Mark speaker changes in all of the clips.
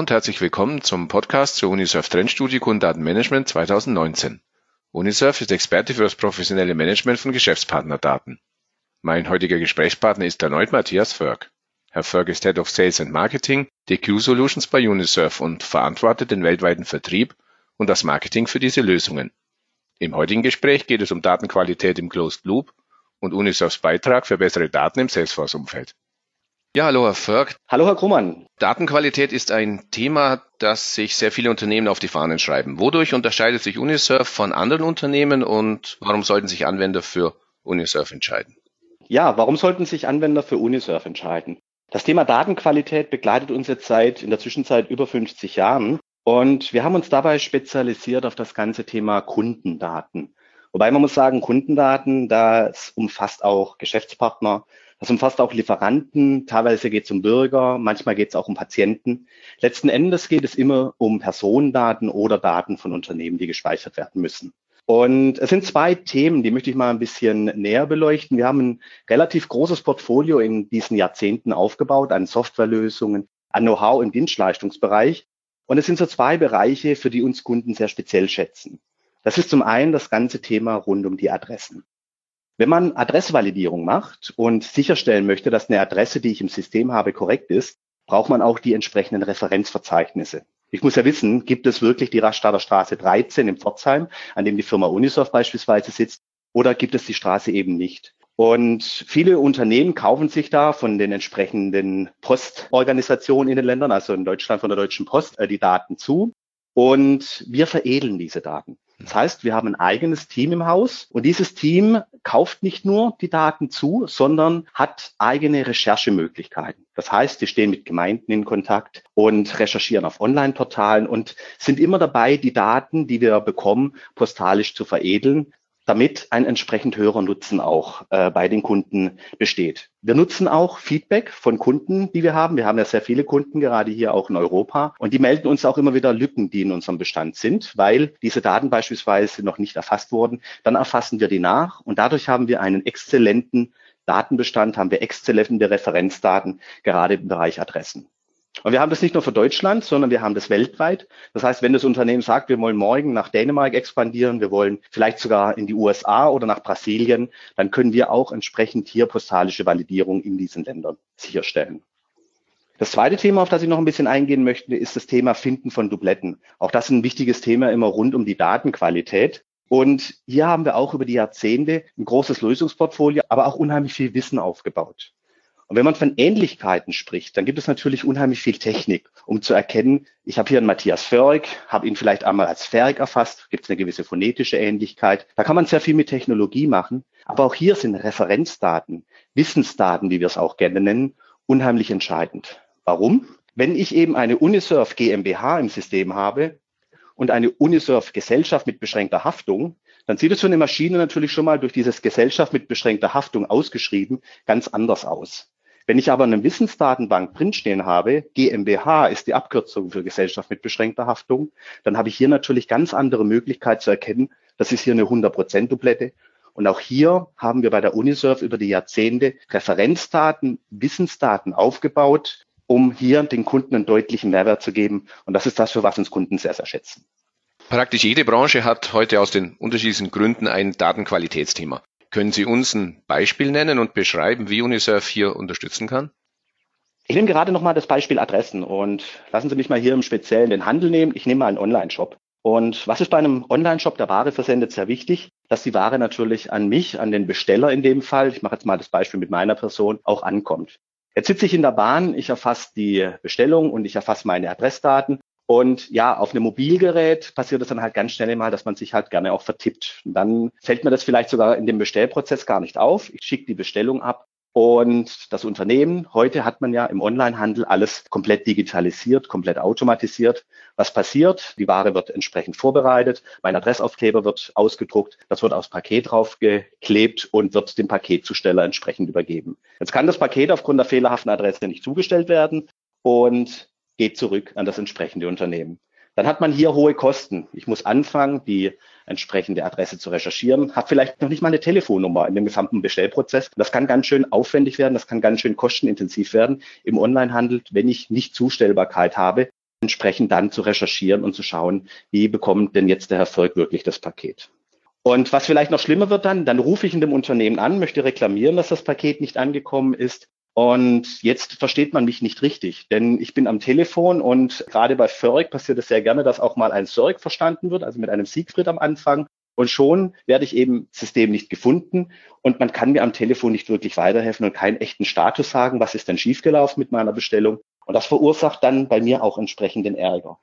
Speaker 1: Und herzlich willkommen zum Podcast zur Unisurf Trendstudie Kundendatenmanagement 2019. Unisurf ist Experte für das professionelle Management von Geschäftspartnerdaten. Mein heutiger Gesprächspartner ist erneut Matthias Förg. Herr Förg ist Head of Sales and Marketing DQ Solutions bei Unisurf und verantwortet den weltweiten Vertrieb und das Marketing für diese Lösungen. Im heutigen Gespräch geht es um Datenqualität im Closed Loop und Unisurfs Beitrag für bessere Daten im Salesforce-Umfeld. Ja, hallo Herr Förg.
Speaker 2: Hallo Herr Krummann.
Speaker 1: Datenqualität ist ein Thema, das sich sehr viele Unternehmen auf die Fahnen schreiben. Wodurch unterscheidet sich Unisurf von anderen Unternehmen und warum sollten sich Anwender für Unisurf entscheiden?
Speaker 2: Ja, warum sollten sich Anwender für Unisurf entscheiden? Das Thema Datenqualität begleitet uns jetzt seit in der Zwischenzeit über 50 Jahren und wir haben uns dabei spezialisiert auf das ganze Thema Kundendaten. Wobei man muss sagen, Kundendaten, das umfasst auch Geschäftspartner, das umfasst auch Lieferanten, teilweise geht es um Bürger, manchmal geht es auch um Patienten. Letzten Endes geht es immer um Personendaten oder Daten von Unternehmen, die gespeichert werden müssen. Und es sind zwei Themen, die möchte ich mal ein bisschen näher beleuchten. Wir haben ein relativ großes Portfolio in diesen Jahrzehnten aufgebaut an Softwarelösungen, an Know-how im Dienstleistungsbereich. Und es sind so zwei Bereiche, für die uns Kunden sehr speziell schätzen. Das ist zum einen das ganze Thema rund um die Adressen. Wenn man Adressvalidierung macht und sicherstellen möchte, dass eine Adresse, die ich im System habe, korrekt ist, braucht man auch die entsprechenden Referenzverzeichnisse. Ich muss ja wissen, gibt es wirklich die Rastatter Straße 13 in Pforzheim, an dem die Firma Unisoft beispielsweise sitzt, oder gibt es die Straße eben nicht? Und viele Unternehmen kaufen sich da von den entsprechenden Postorganisationen in den Ländern, also in Deutschland von der Deutschen Post, äh, die Daten zu. Und wir veredeln diese Daten. Das heißt, wir haben ein eigenes Team im Haus und dieses Team kauft nicht nur die Daten zu, sondern hat eigene Recherchemöglichkeiten. Das heißt, sie stehen mit Gemeinden in Kontakt und recherchieren auf Online-Portalen und sind immer dabei, die Daten, die wir bekommen, postalisch zu veredeln, damit ein entsprechend höherer Nutzen auch äh, bei den Kunden besteht. Wir nutzen auch Feedback von Kunden, die wir haben. Wir haben ja sehr viele Kunden, gerade hier auch in Europa. Und die melden uns auch immer wieder Lücken, die in unserem Bestand sind, weil diese Daten beispielsweise noch nicht erfasst wurden. Dann erfassen wir die nach und dadurch haben wir einen exzellenten Datenbestand, haben wir exzellente Referenzdaten, gerade im Bereich Adressen. Und wir haben das nicht nur für Deutschland, sondern wir haben das weltweit. Das heißt, wenn das Unternehmen sagt, wir wollen morgen nach Dänemark expandieren, wir wollen vielleicht sogar in die USA oder nach Brasilien, dann können wir auch entsprechend hier postalische Validierung in diesen Ländern sicherstellen. Das zweite Thema, auf das ich noch ein bisschen eingehen möchte, ist das Thema Finden von Dubletten. Auch das ist ein wichtiges Thema immer rund um die Datenqualität. Und hier haben wir auch über die Jahrzehnte ein großes Lösungsportfolio, aber auch unheimlich viel Wissen aufgebaut. Und wenn man von Ähnlichkeiten spricht, dann gibt es natürlich unheimlich viel Technik, um zu erkennen, ich habe hier einen Matthias Förg, habe ihn vielleicht einmal als Ferg erfasst, gibt es eine gewisse phonetische Ähnlichkeit. Da kann man sehr viel mit Technologie machen. Aber auch hier sind Referenzdaten, Wissensdaten, wie wir es auch gerne nennen, unheimlich entscheidend. Warum? Wenn ich eben eine Unisurf GmbH im System habe und eine Unisurf Gesellschaft mit beschränkter Haftung, dann sieht es so eine Maschine natürlich schon mal durch dieses Gesellschaft mit beschränkter Haftung ausgeschrieben ganz anders aus. Wenn ich aber eine Wissensdatenbank drinstehen habe, GmbH ist die Abkürzung für Gesellschaft mit beschränkter Haftung, dann habe ich hier natürlich ganz andere Möglichkeit zu erkennen, das ist hier eine 100% Dublette. Und auch hier haben wir bei der Unisurf über die Jahrzehnte Referenzdaten, Wissensdaten aufgebaut, um hier den Kunden einen deutlichen Mehrwert zu geben. Und das ist das, für was uns Kunden sehr, sehr schätzen.
Speaker 1: Praktisch jede Branche hat heute aus den unterschiedlichen Gründen ein Datenqualitätsthema. Können Sie uns ein Beispiel nennen und beschreiben, wie UNICEF hier unterstützen kann?
Speaker 2: Ich nehme gerade nochmal das Beispiel Adressen und lassen Sie mich mal hier im Speziellen den Handel nehmen. Ich nehme mal einen Online-Shop. Und was ist bei einem Online-Shop, der Ware versendet, sehr wichtig, dass die Ware natürlich an mich, an den Besteller in dem Fall, ich mache jetzt mal das Beispiel mit meiner Person, auch ankommt. Jetzt sitze ich in der Bahn, ich erfasse die Bestellung und ich erfasse meine Adressdaten und ja, auf einem Mobilgerät passiert es dann halt ganz schnell mal, dass man sich halt gerne auch vertippt. Und dann fällt mir das vielleicht sogar in dem Bestellprozess gar nicht auf. Ich schicke die Bestellung ab und das Unternehmen, heute hat man ja im Onlinehandel alles komplett digitalisiert, komplett automatisiert. Was passiert? Die Ware wird entsprechend vorbereitet, mein Adressaufkleber wird ausgedruckt, das wird aufs Paket draufgeklebt und wird dem Paketzusteller entsprechend übergeben. Jetzt kann das Paket aufgrund der fehlerhaften Adresse nicht zugestellt werden und geht zurück an das entsprechende Unternehmen. Dann hat man hier hohe Kosten. Ich muss anfangen, die entsprechende Adresse zu recherchieren, habe vielleicht noch nicht mal eine Telefonnummer in dem gesamten Bestellprozess. Das kann ganz schön aufwendig werden, das kann ganz schön kostenintensiv werden im Onlinehandel, wenn ich nicht Zustellbarkeit habe entsprechend dann zu recherchieren und zu schauen, wie bekommt denn jetzt der Herr Volk wirklich das Paket. Und was vielleicht noch schlimmer wird dann, dann rufe ich in dem Unternehmen an, möchte reklamieren, dass das Paket nicht angekommen ist. Und jetzt versteht man mich nicht richtig, denn ich bin am Telefon und gerade bei Förg passiert es sehr gerne, dass auch mal ein Sörg verstanden wird, also mit einem Siegfried am Anfang. Und schon werde ich eben System nicht gefunden und man kann mir am Telefon nicht wirklich weiterhelfen und keinen echten Status sagen, was ist denn schiefgelaufen mit meiner Bestellung. Und das verursacht dann bei mir auch entsprechend den Ärger.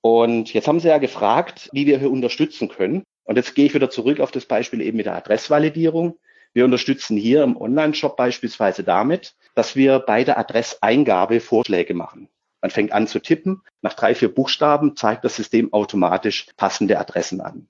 Speaker 2: Und jetzt haben Sie ja gefragt, wie wir hier unterstützen können. Und jetzt gehe ich wieder zurück auf das Beispiel eben mit der Adressvalidierung. Wir unterstützen hier im Online-Shop beispielsweise damit, dass wir bei der Adresseingabe Vorschläge machen. Man fängt an zu tippen. Nach drei, vier Buchstaben zeigt das System automatisch passende Adressen an.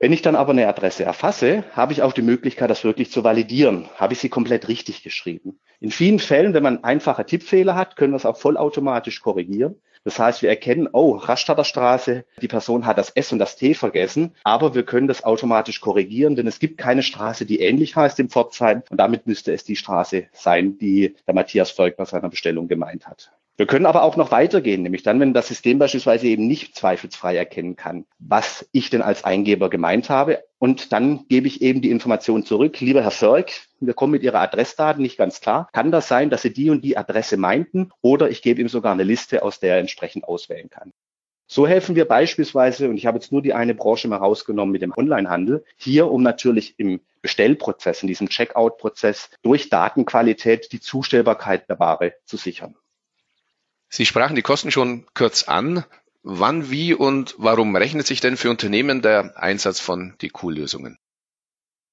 Speaker 2: Wenn ich dann aber eine Adresse erfasse, habe ich auch die Möglichkeit, das wirklich zu validieren. Habe ich sie komplett richtig geschrieben? In vielen Fällen, wenn man einfache Tippfehler hat, können wir es auch vollautomatisch korrigieren. Das heißt, wir erkennen, oh, Rastatterstraße, die Person hat das S und das T vergessen, aber wir können das automatisch korrigieren, denn es gibt keine Straße, die ähnlich heißt im Pforzheim und damit müsste es die Straße sein, die der Matthias Volk bei seiner Bestellung gemeint hat. Wir können aber auch noch weitergehen, nämlich dann, wenn das System beispielsweise eben nicht zweifelsfrei erkennen kann, was ich denn als Eingeber gemeint habe. Und dann gebe ich eben die Information zurück. Lieber Herr Förg, wir kommen mit Ihrer Adressdaten nicht ganz klar. Kann das sein, dass Sie die und die Adresse meinten? Oder ich gebe ihm sogar eine Liste, aus der er entsprechend auswählen kann. So helfen wir beispielsweise, und ich habe jetzt nur die eine Branche mal rausgenommen mit dem Onlinehandel, hier, um natürlich im Bestellprozess, in diesem Checkout-Prozess durch Datenqualität die Zustellbarkeit der Ware zu sichern.
Speaker 1: Sie sprachen die Kosten schon kurz an. Wann, wie und warum rechnet sich denn für Unternehmen der Einsatz von DQ-Lösungen?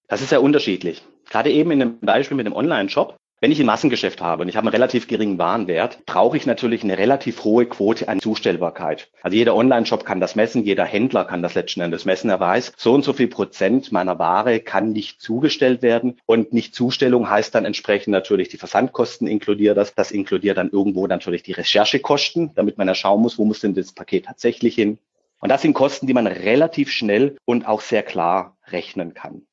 Speaker 2: Das ist ja unterschiedlich. Gerade eben in dem Beispiel mit dem Online-Shop wenn ich ein Massengeschäft habe und ich habe einen relativ geringen Warenwert, brauche ich natürlich eine relativ hohe Quote an Zustellbarkeit. Also jeder Online-Shop kann das messen, jeder Händler kann das letzten Endes messen. Er weiß, so und so viel Prozent meiner Ware kann nicht zugestellt werden. Und nicht Zustellung heißt dann entsprechend natürlich die Versandkosten inkludiert das. Das inkludiert dann irgendwo natürlich die Recherchekosten, damit man ja schauen muss, wo muss denn das Paket tatsächlich hin. Und das sind Kosten, die man relativ schnell und auch sehr klar rechnen kann.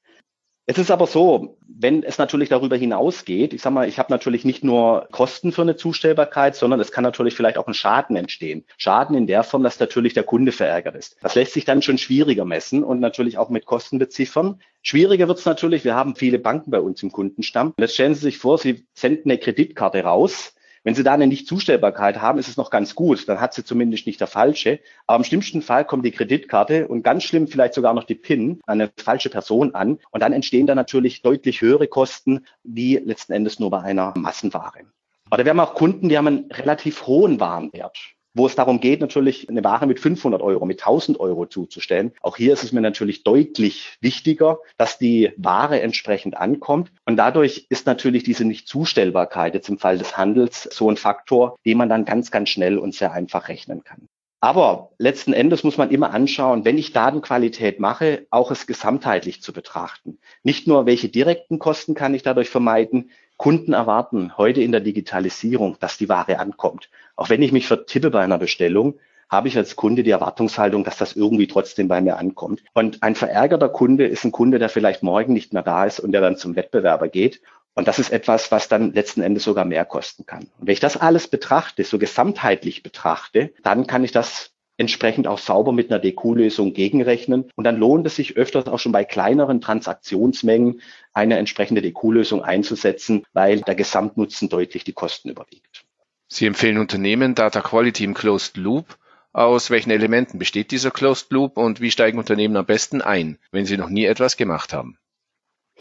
Speaker 2: Es ist aber so, wenn es natürlich darüber hinausgeht, ich sage mal, ich habe natürlich nicht nur Kosten für eine Zustellbarkeit, sondern es kann natürlich vielleicht auch ein Schaden entstehen. Schaden in der Form, dass natürlich der Kunde verärgert ist. Das lässt sich dann schon schwieriger messen und natürlich auch mit Kosten beziffern. Schwieriger wird es natürlich, wir haben viele Banken bei uns im Kundenstamm. Jetzt stellen Sie sich vor, Sie senden eine Kreditkarte raus wenn Sie da eine Nichtzustellbarkeit haben, ist es noch ganz gut. Dann hat sie zumindest nicht der falsche. Aber im schlimmsten Fall kommt die Kreditkarte und ganz schlimm vielleicht sogar noch die PIN an eine falsche Person an. Und dann entstehen da natürlich deutlich höhere Kosten, wie letzten Endes nur bei einer Massenware. Oder wir haben auch Kunden, die haben einen relativ hohen Warenwert wo es darum geht, natürlich eine Ware mit 500 Euro, mit 1000 Euro zuzustellen. Auch hier ist es mir natürlich deutlich wichtiger, dass die Ware entsprechend ankommt. Und dadurch ist natürlich diese Nichtzustellbarkeit jetzt im Fall des Handels so ein Faktor, den man dann ganz, ganz schnell und sehr einfach rechnen kann. Aber letzten Endes muss man immer anschauen, wenn ich Datenqualität mache, auch es gesamtheitlich zu betrachten. Nicht nur, welche direkten Kosten kann ich dadurch vermeiden, Kunden erwarten heute in der Digitalisierung, dass die Ware ankommt. Auch wenn ich mich vertippe bei einer Bestellung, habe ich als Kunde die Erwartungshaltung, dass das irgendwie trotzdem bei mir ankommt. Und ein verärgerter Kunde ist ein Kunde, der vielleicht morgen nicht mehr da ist und der dann zum Wettbewerber geht. Und das ist etwas, was dann letzten Endes sogar mehr kosten kann. Und wenn ich das alles betrachte, so gesamtheitlich betrachte, dann kann ich das entsprechend auch sauber mit einer DQ-Lösung gegenrechnen. Und dann lohnt es sich öfters auch schon bei kleineren Transaktionsmengen eine entsprechende DQ-Lösung einzusetzen, weil der Gesamtnutzen deutlich die Kosten überwiegt.
Speaker 1: Sie empfehlen Unternehmen Data Quality im Closed Loop. Aus welchen Elementen besteht dieser Closed Loop und wie steigen Unternehmen am besten ein, wenn sie noch nie etwas gemacht haben?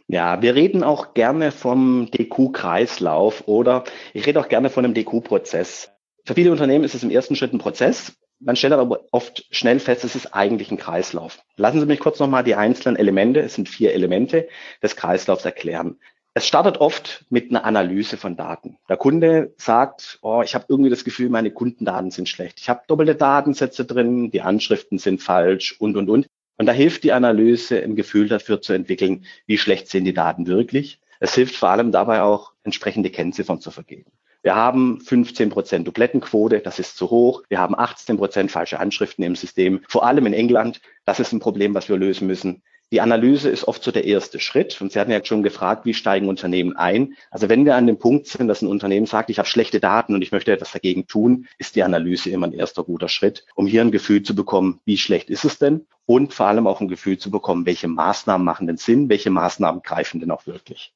Speaker 2: Ja, wir reden auch gerne vom DQ-Kreislauf oder ich rede auch gerne von einem DQ-Prozess. Für viele Unternehmen ist es im ersten Schritt ein Prozess, man stellt aber oft schnell fest, es ist eigentlich ein Kreislauf. Lassen Sie mich kurz nochmal die einzelnen Elemente, es sind vier Elemente des Kreislaufs erklären. Es startet oft mit einer Analyse von Daten. Der Kunde sagt, oh, ich habe irgendwie das Gefühl, meine Kundendaten sind schlecht. Ich habe doppelte Datensätze drin, die Anschriften sind falsch und, und, und. Und da hilft die Analyse, ein Gefühl dafür zu entwickeln, wie schlecht sind die Daten wirklich. Es hilft vor allem dabei auch, entsprechende Kennziffern zu vergeben. Wir haben 15 Prozent Duplettenquote, das ist zu hoch. Wir haben 18 Prozent falsche Anschriften im System, vor allem in England. Das ist ein Problem, was wir lösen müssen. Die Analyse ist oft so der erste Schritt. Und Sie hatten ja schon gefragt, wie steigen Unternehmen ein? Also wenn wir an dem Punkt sind, dass ein Unternehmen sagt, ich habe schlechte Daten und ich möchte etwas dagegen tun, ist die Analyse immer ein erster guter Schritt, um hier ein Gefühl zu bekommen, wie schlecht ist es denn? Und vor allem auch ein Gefühl zu bekommen, welche Maßnahmen machen denn Sinn, welche Maßnahmen greifen denn auch wirklich.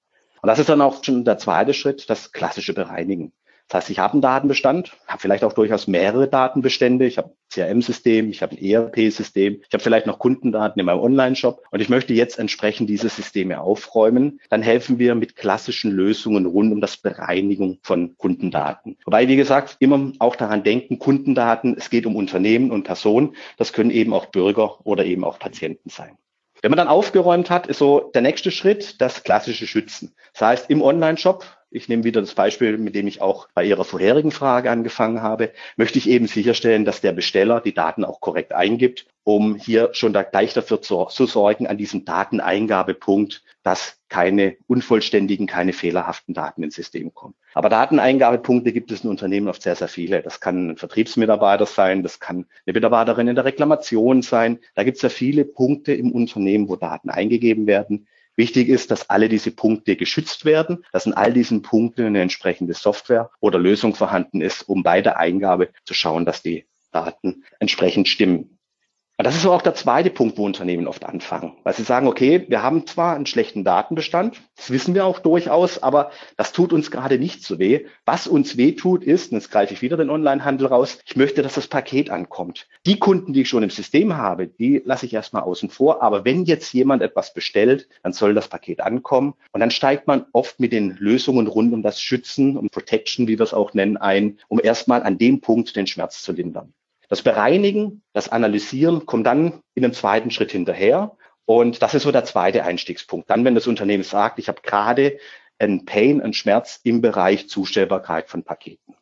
Speaker 2: Und das ist dann auch schon der zweite Schritt, das klassische Bereinigen. Das heißt, ich habe einen Datenbestand, habe vielleicht auch durchaus mehrere Datenbestände. Ich habe ein CRM-System, ich habe ein ERP-System, ich habe vielleicht noch Kundendaten in meinem Online-Shop und ich möchte jetzt entsprechend diese Systeme aufräumen. Dann helfen wir mit klassischen Lösungen rund um das Bereinigung von Kundendaten. Wobei, wie gesagt, immer auch daran denken, Kundendaten, es geht um Unternehmen und Personen. Das können eben auch Bürger oder eben auch Patienten sein. Wenn man dann aufgeräumt hat, ist so der nächste Schritt das klassische Schützen. Das heißt, im Online-Shop ich nehme wieder das Beispiel, mit dem ich auch bei Ihrer vorherigen Frage angefangen habe, möchte ich eben sicherstellen, dass der Besteller die Daten auch korrekt eingibt, um hier schon da gleich dafür zu, zu sorgen, an diesem Dateneingabepunkt, dass keine unvollständigen, keine fehlerhaften Daten ins System kommen. Aber Dateneingabepunkte gibt es in Unternehmen oft sehr, sehr viele. Das kann ein Vertriebsmitarbeiter sein, das kann eine Mitarbeiterin in der Reklamation sein. Da gibt es ja viele Punkte im Unternehmen, wo Daten eingegeben werden. Wichtig ist, dass alle diese Punkte geschützt werden, dass in all diesen Punkten eine entsprechende Software oder Lösung vorhanden ist, um bei der Eingabe zu schauen, dass die Daten entsprechend stimmen. Und das ist auch der zweite Punkt, wo Unternehmen oft anfangen, weil sie sagen, okay, wir haben zwar einen schlechten Datenbestand, das wissen wir auch durchaus, aber das tut uns gerade nicht so weh. Was uns weh tut, ist, und jetzt greife ich wieder den Onlinehandel raus, ich möchte, dass das Paket ankommt. Die Kunden, die ich schon im System habe, die lasse ich erstmal außen vor. Aber wenn jetzt jemand etwas bestellt, dann soll das Paket ankommen. Und dann steigt man oft mit den Lösungen rund um das Schützen, um Protection, wie wir es auch nennen, ein, um erstmal an dem Punkt den Schmerz zu lindern. Das Bereinigen, das Analysieren kommt dann in einem zweiten Schritt hinterher. Und das ist so der zweite Einstiegspunkt. Dann, wenn das Unternehmen sagt, ich habe gerade einen Pain, einen Schmerz im Bereich Zustellbarkeit von Paketen.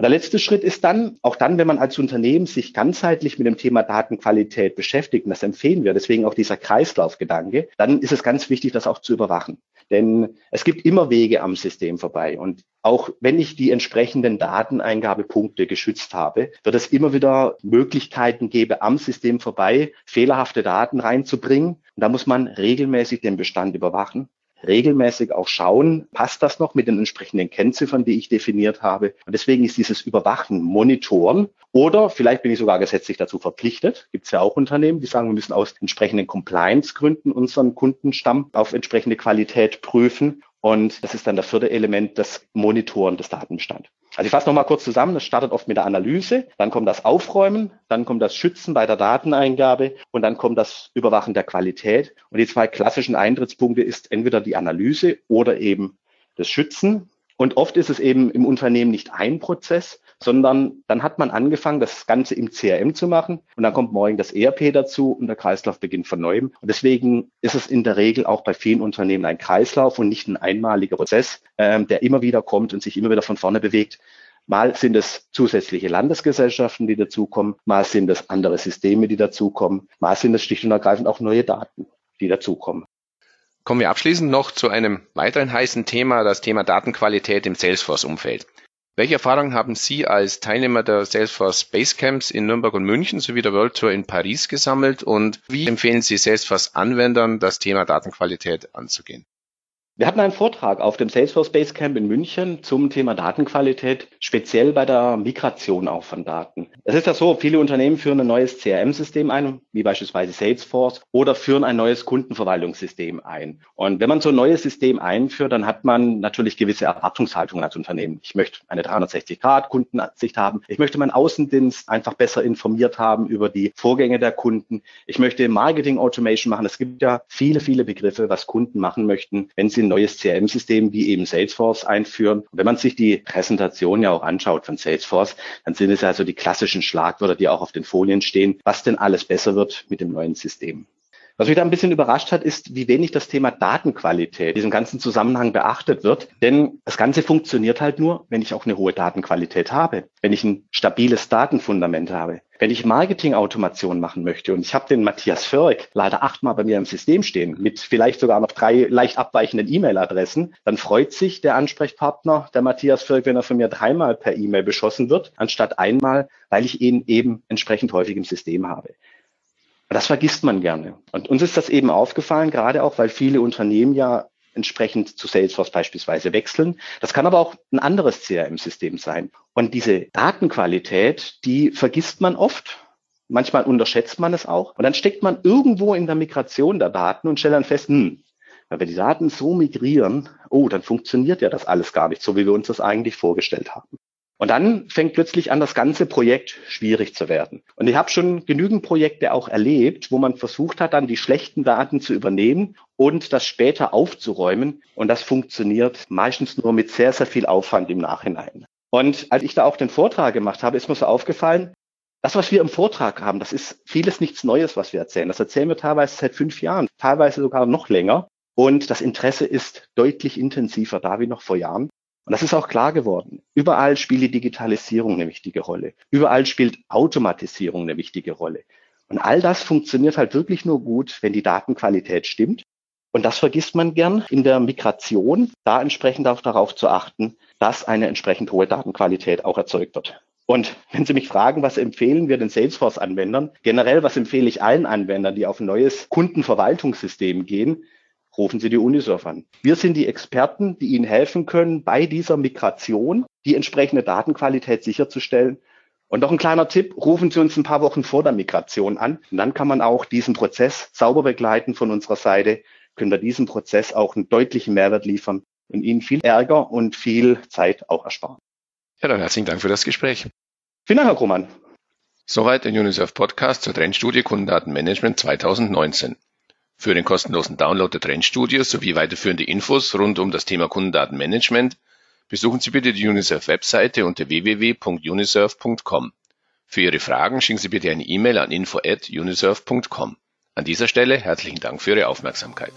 Speaker 2: Und der letzte Schritt ist dann, auch dann, wenn man als Unternehmen sich ganzheitlich mit dem Thema Datenqualität beschäftigt, und das empfehlen wir, deswegen auch dieser Kreislaufgedanke, dann ist es ganz wichtig, das auch zu überwachen. Denn es gibt immer Wege am System vorbei. Und auch wenn ich die entsprechenden Dateneingabepunkte geschützt habe, wird es immer wieder Möglichkeiten geben, am System vorbei fehlerhafte Daten reinzubringen. Und da muss man regelmäßig den Bestand überwachen regelmäßig auch schauen, passt das noch mit den entsprechenden Kennziffern, die ich definiert habe. Und deswegen ist dieses Überwachen, Monitoren oder vielleicht bin ich sogar gesetzlich dazu verpflichtet. Gibt es ja auch Unternehmen, die sagen, wir müssen aus entsprechenden Compliance-Gründen unseren Kundenstamm auf entsprechende Qualität prüfen. Und das ist dann der vierte Element, das Monitoren des Datenbestands. Also ich fasse nochmal kurz zusammen. Das startet oft mit der Analyse, dann kommt das Aufräumen, dann kommt das Schützen bei der Dateneingabe und dann kommt das Überwachen der Qualität. Und die zwei klassischen Eintrittspunkte ist entweder die Analyse oder eben das Schützen. Und oft ist es eben im Unternehmen nicht ein Prozess, sondern dann hat man angefangen, das Ganze im CRM zu machen und dann kommt morgen das ERP dazu und der Kreislauf beginnt von neuem. Und deswegen ist es in der Regel auch bei vielen Unternehmen ein Kreislauf und nicht ein einmaliger Prozess, ähm, der immer wieder kommt und sich immer wieder von vorne bewegt. Mal sind es zusätzliche Landesgesellschaften, die dazukommen, mal sind es andere Systeme, die dazukommen, mal sind es schlicht und ergreifend auch neue Daten, die dazukommen.
Speaker 1: Kommen wir abschließend noch zu einem weiteren heißen Thema, das Thema Datenqualität im Salesforce-Umfeld. Welche Erfahrungen haben Sie als Teilnehmer der Salesforce Basecamps in Nürnberg und München sowie der World Tour in Paris gesammelt und wie empfehlen Sie Salesforce-Anwendern, das Thema Datenqualität anzugehen?
Speaker 2: Wir hatten einen Vortrag auf dem Salesforce Basecamp in München zum Thema Datenqualität, speziell bei der Migration auch von Daten. Es ist ja so, viele Unternehmen führen ein neues CRM-System ein, wie beispielsweise Salesforce, oder führen ein neues Kundenverwaltungssystem ein. Und wenn man so ein neues System einführt, dann hat man natürlich gewisse Erwartungshaltungen als Unternehmen. Ich möchte eine 360-Grad-Kundenansicht haben. Ich möchte meinen Außendienst einfach besser informiert haben über die Vorgänge der Kunden. Ich möchte Marketing-Automation machen. Es gibt ja viele, viele Begriffe, was Kunden machen möchten, wenn sie neues CRM-System wie eben Salesforce einführen. Und wenn man sich die Präsentation ja auch anschaut von Salesforce, dann sind es also die klassischen Schlagwörter, die auch auf den Folien stehen, was denn alles besser wird mit dem neuen System. Was mich da ein bisschen überrascht hat, ist, wie wenig das Thema Datenqualität in diesem ganzen Zusammenhang beachtet wird. Denn das Ganze funktioniert halt nur, wenn ich auch eine hohe Datenqualität habe, wenn ich ein stabiles Datenfundament habe. Wenn ich Marketing-Automation machen möchte und ich habe den Matthias Förg leider achtmal bei mir im System stehen, mit vielleicht sogar noch drei leicht abweichenden E-Mail-Adressen, dann freut sich der Ansprechpartner, der Matthias Förg, wenn er von mir dreimal per E-Mail beschossen wird, anstatt einmal, weil ich ihn eben entsprechend häufig im System habe. Das vergisst man gerne. Und uns ist das eben aufgefallen, gerade auch, weil viele Unternehmen ja entsprechend zu Salesforce beispielsweise wechseln. Das kann aber auch ein anderes CRM-System sein. Und diese Datenqualität, die vergisst man oft. Manchmal unterschätzt man es auch. Und dann steckt man irgendwo in der Migration der Daten und stellt dann fest, hm, wenn wir die Daten so migrieren, oh, dann funktioniert ja das alles gar nicht, so wie wir uns das eigentlich vorgestellt haben. Und dann fängt plötzlich an, das ganze Projekt schwierig zu werden. Und ich habe schon genügend Projekte auch erlebt, wo man versucht hat, dann die schlechten Daten zu übernehmen und das später aufzuräumen. Und das funktioniert meistens nur mit sehr, sehr viel Aufwand im Nachhinein. Und als ich da auch den Vortrag gemacht habe, ist mir so aufgefallen, das, was wir im Vortrag haben, das ist vieles nichts Neues, was wir erzählen. Das erzählen wir teilweise seit fünf Jahren, teilweise sogar noch länger. Und das Interesse ist deutlich intensiver da wie noch vor Jahren. Und das ist auch klar geworden. Überall spielt die Digitalisierung eine wichtige Rolle. Überall spielt Automatisierung eine wichtige Rolle. Und all das funktioniert halt wirklich nur gut, wenn die Datenqualität stimmt. Und das vergisst man gern in der Migration, da entsprechend auch darauf zu achten, dass eine entsprechend hohe Datenqualität auch erzeugt wird. Und wenn Sie mich fragen, was empfehlen wir den Salesforce-Anwendern? Generell, was empfehle ich allen Anwendern, die auf ein neues Kundenverwaltungssystem gehen? Rufen Sie die Unisurf an. Wir sind die Experten, die Ihnen helfen können, bei dieser Migration die entsprechende Datenqualität sicherzustellen. Und noch ein kleiner Tipp, rufen Sie uns ein paar Wochen vor der Migration an. Und dann kann man auch diesen Prozess sauber begleiten von unserer Seite, können wir diesem Prozess auch einen deutlichen Mehrwert liefern und Ihnen viel Ärger und viel Zeit auch ersparen.
Speaker 1: Ja, dann herzlichen Dank für das Gespräch.
Speaker 2: Vielen Dank, Herr Krummann.
Speaker 1: Soweit der UNICEF Podcast zur Trendstudie Kundendatenmanagement 2019. Für den kostenlosen Download der Trendstudie sowie weiterführende Infos rund um das Thema Kundendatenmanagement besuchen Sie bitte die UNICEF-Webseite unter www.unisurf.com. Für Ihre Fragen schicken Sie bitte eine E-Mail an info@unisurf.com. An dieser Stelle herzlichen Dank für Ihre Aufmerksamkeit.